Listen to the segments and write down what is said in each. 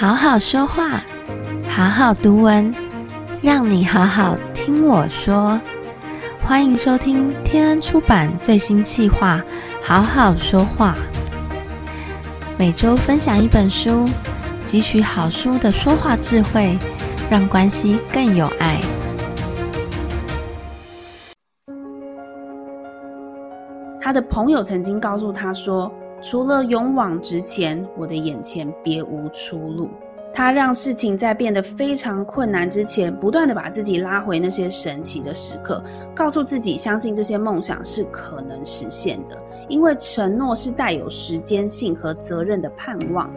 好好说话，好好读文，让你好好听我说。欢迎收听天恩出版最新企划《好好说话》，每周分享一本书，汲取好书的说话智慧，让关系更有爱。他的朋友曾经告诉他说。除了勇往直前，我的眼前别无出路。他让事情在变得非常困难之前，不断的把自己拉回那些神奇的时刻，告诉自己相信这些梦想是可能实现的，因为承诺是带有时间性和责任的盼望。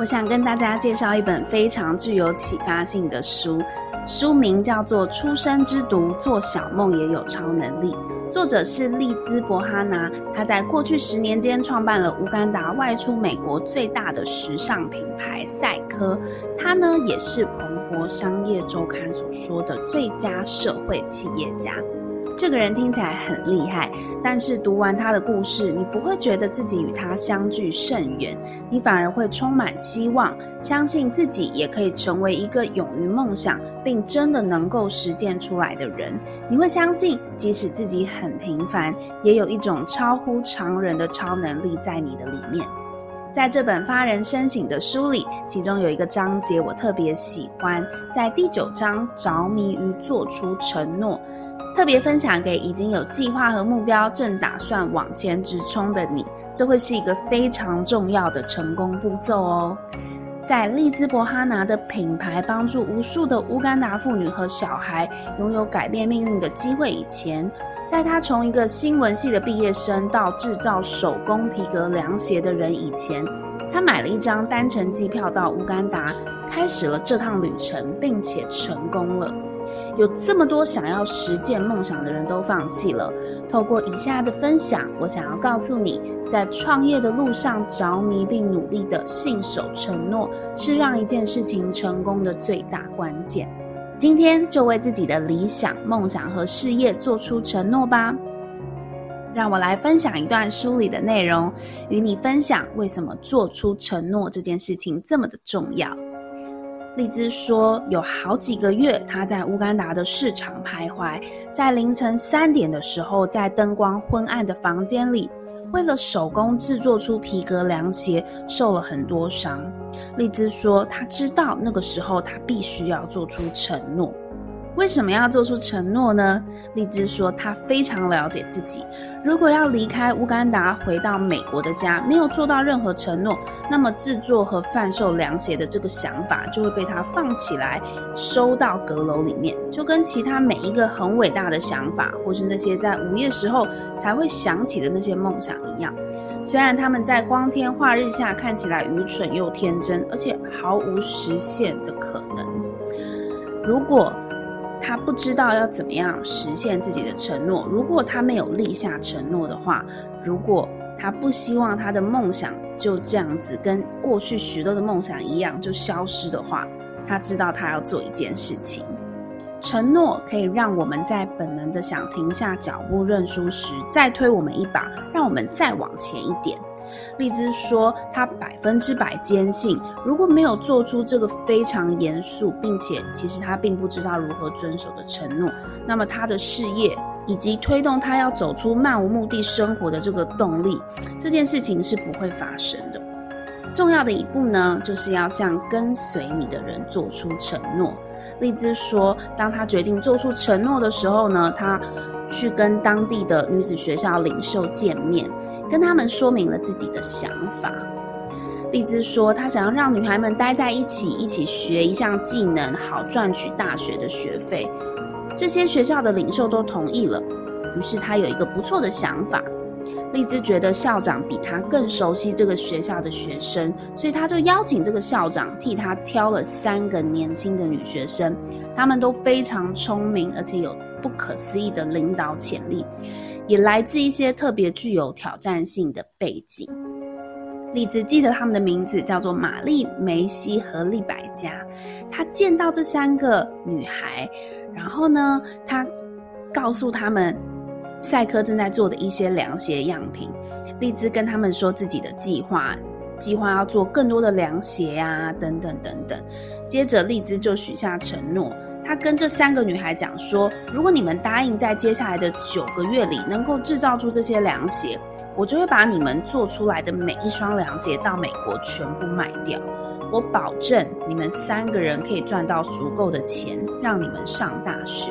我想跟大家介绍一本非常具有启发性的书，书名叫做《出生之毒：做小梦也有超能力》。作者是利兹伯哈拿，他在过去十年间创办了乌干达外出美国最大的时尚品牌赛科。他呢也是彭博商业周刊所说的最佳社会企业家。这个人听起来很厉害，但是读完他的故事，你不会觉得自己与他相距甚远，你反而会充满希望，相信自己也可以成为一个勇于梦想并真的能够实践出来的人。你会相信，即使自己很平凡，也有一种超乎常人的超能力在你的里面。在这本发人深省的书里，其中有一个章节我特别喜欢，在第九章着迷于做出承诺。特别分享给已经有计划和目标，正打算往前直冲的你，这会是一个非常重要的成功步骤哦。在利兹伯哈拿的品牌帮助无数的乌干达妇女和小孩拥有改变命运的机会以前，在他从一个新闻系的毕业生到制造手工皮革凉鞋的人以前，他买了一张单程机票到乌干达，开始了这趟旅程，并且成功了。有这么多想要实践梦想的人都放弃了。透过以下的分享，我想要告诉你，在创业的路上着迷并努力的信守承诺，是让一件事情成功的最大关键。今天就为自己的理想、梦想和事业做出承诺吧。让我来分享一段书里的内容，与你分享为什么做出承诺这件事情这么的重要。利兹说，有好几个月，他在乌干达的市场徘徊，在凌晨三点的时候，在灯光昏暗的房间里，为了手工制作出皮革凉鞋，受了很多伤。利兹说，他知道那个时候他必须要做出承诺。为什么要做出承诺呢？荔枝说，他非常了解自己。如果要离开乌干达回到美国的家，没有做到任何承诺，那么制作和贩售凉鞋的这个想法就会被他放起来，收到阁楼里面，就跟其他每一个很伟大的想法，或是那些在午夜时候才会想起的那些梦想一样。虽然他们在光天化日下看起来愚蠢又天真，而且毫无实现的可能。如果他不知道要怎么样实现自己的承诺。如果他没有立下承诺的话，如果他不希望他的梦想就这样子跟过去许多的梦想一样就消失的话，他知道他要做一件事情。承诺可以让我们在本能的想停下脚步认输时，再推我们一把，让我们再往前一点。荔枝说：“他百分之百坚信，如果没有做出这个非常严肃，并且其实他并不知道如何遵守的承诺，那么他的事业以及推动他要走出漫无目的生活的这个动力，这件事情是不会发生的。重要的一步呢，就是要向跟随你的人做出承诺。”荔枝说：“当他决定做出承诺的时候呢，他。”去跟当地的女子学校领袖见面，跟他们说明了自己的想法。荔枝说，她想要让女孩们待在一起，一起学一项技能，好赚取大学的学费。这些学校的领袖都同意了，于是她有一个不错的想法。荔枝觉得校长比他更熟悉这个学校的学生，所以他就邀请这个校长替他挑了三个年轻的女学生，她们都非常聪明，而且有不可思议的领导潜力，也来自一些特别具有挑战性的背景。荔枝记得他们的名字叫做玛丽、梅西和利百加。他见到这三个女孩，然后呢，他告诉他们。赛科正在做的一些凉鞋样品，丽兹跟他们说自己的计划，计划要做更多的凉鞋啊，等等等等。接着，丽兹就许下承诺，她跟这三个女孩讲说：如果你们答应在接下来的九个月里能够制造出这些凉鞋，我就会把你们做出来的每一双凉鞋到美国全部卖掉。我保证你们三个人可以赚到足够的钱，让你们上大学。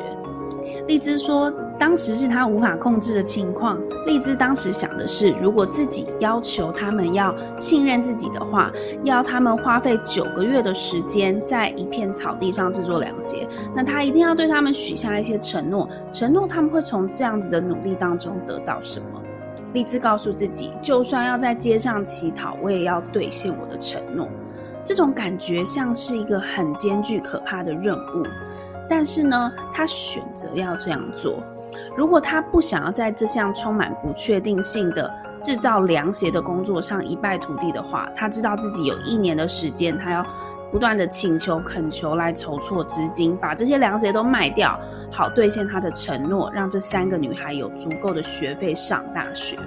丽兹说：“当时是他无法控制的情况。丽兹当时想的是，如果自己要求他们要信任自己的话，要他们花费九个月的时间在一片草地上制作凉鞋，那她一定要对他们许下一些承诺，承诺他们会从这样子的努力当中得到什么。”丽兹告诉自己，就算要在街上乞讨，我也要兑现我的承诺。这种感觉像是一个很艰巨、可怕的任务，但是呢，他选择要这样做。如果他不想要在这项充满不确定性的制造凉鞋的工作上一败涂地的话，他知道自己有一年的时间，他要不断的请求、恳求来筹措资金，把这些凉鞋都卖掉，好兑现他的承诺，让这三个女孩有足够的学费上大学。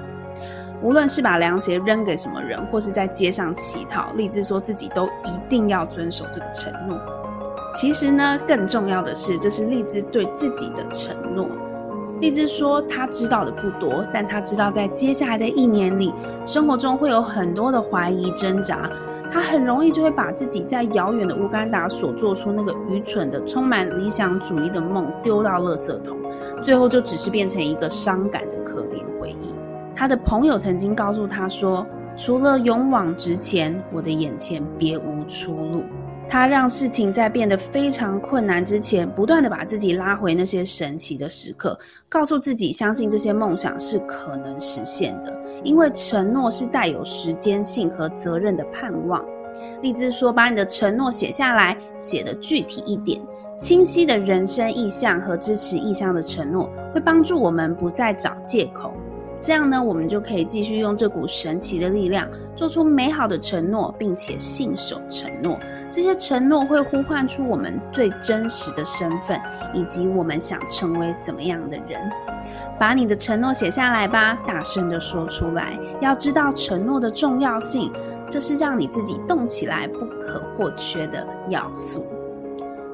无论是把凉鞋扔给什么人，或是在街上乞讨，荔枝说自己都一定要遵守这个承诺。其实呢，更重要的是，这是荔枝对自己的承诺。荔枝说，他知道的不多，但他知道在接下来的一年里，生活中会有很多的怀疑挣扎，他很容易就会把自己在遥远的乌干达所做出那个愚蠢的、充满理想主义的梦丢到垃圾桶，最后就只是变成一个伤感的可怜回忆。他的朋友曾经告诉他说：“除了勇往直前，我的眼前别无出路。”他让事情在变得非常困难之前，不断的把自己拉回那些神奇的时刻，告诉自己相信这些梦想是可能实现的，因为承诺是带有时间性和责任的盼望。荔枝说：“把你的承诺写下来，写的具体一点，清晰的人生意向和支持意向的承诺，会帮助我们不再找借口。”这样呢，我们就可以继续用这股神奇的力量，做出美好的承诺，并且信守承诺。这些承诺会呼唤出我们最真实的身份，以及我们想成为怎么样的人。把你的承诺写下来吧，大声地说出来。要知道承诺的重要性，这是让你自己动起来不可或缺的要素。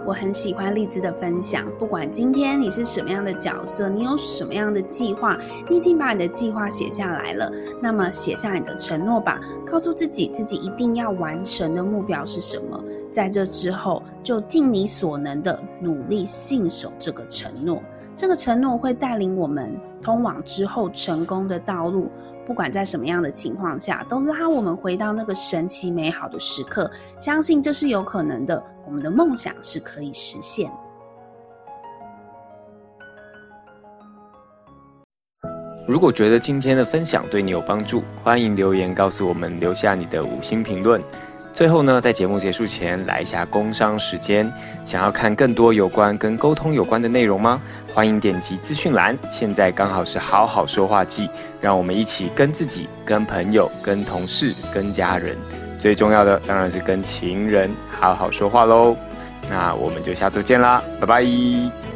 我很喜欢荔枝的分享，不管今天你是什么样的角色，你有什么样的计划，你已经把你的计划写下来了，那么写下你的承诺吧，告诉自己自己一定要完成的目标是什么，在这之后就尽你所能的努力信守这个承诺，这个承诺会带领我们通往之后成功的道路。不管在什么样的情况下，都拉我们回到那个神奇美好的时刻。相信这是有可能的，我们的梦想是可以实现。如果觉得今天的分享对你有帮助，欢迎留言告诉我们，留下你的五星评论。最后呢，在节目结束前来一下工商时间。想要看更多有关跟沟通有关的内容吗？欢迎点击资讯栏。现在刚好是好好说话季，让我们一起跟自己、跟朋友、跟同事、跟家人，最重要的当然是跟情人好好说话喽。那我们就下周见啦，拜拜。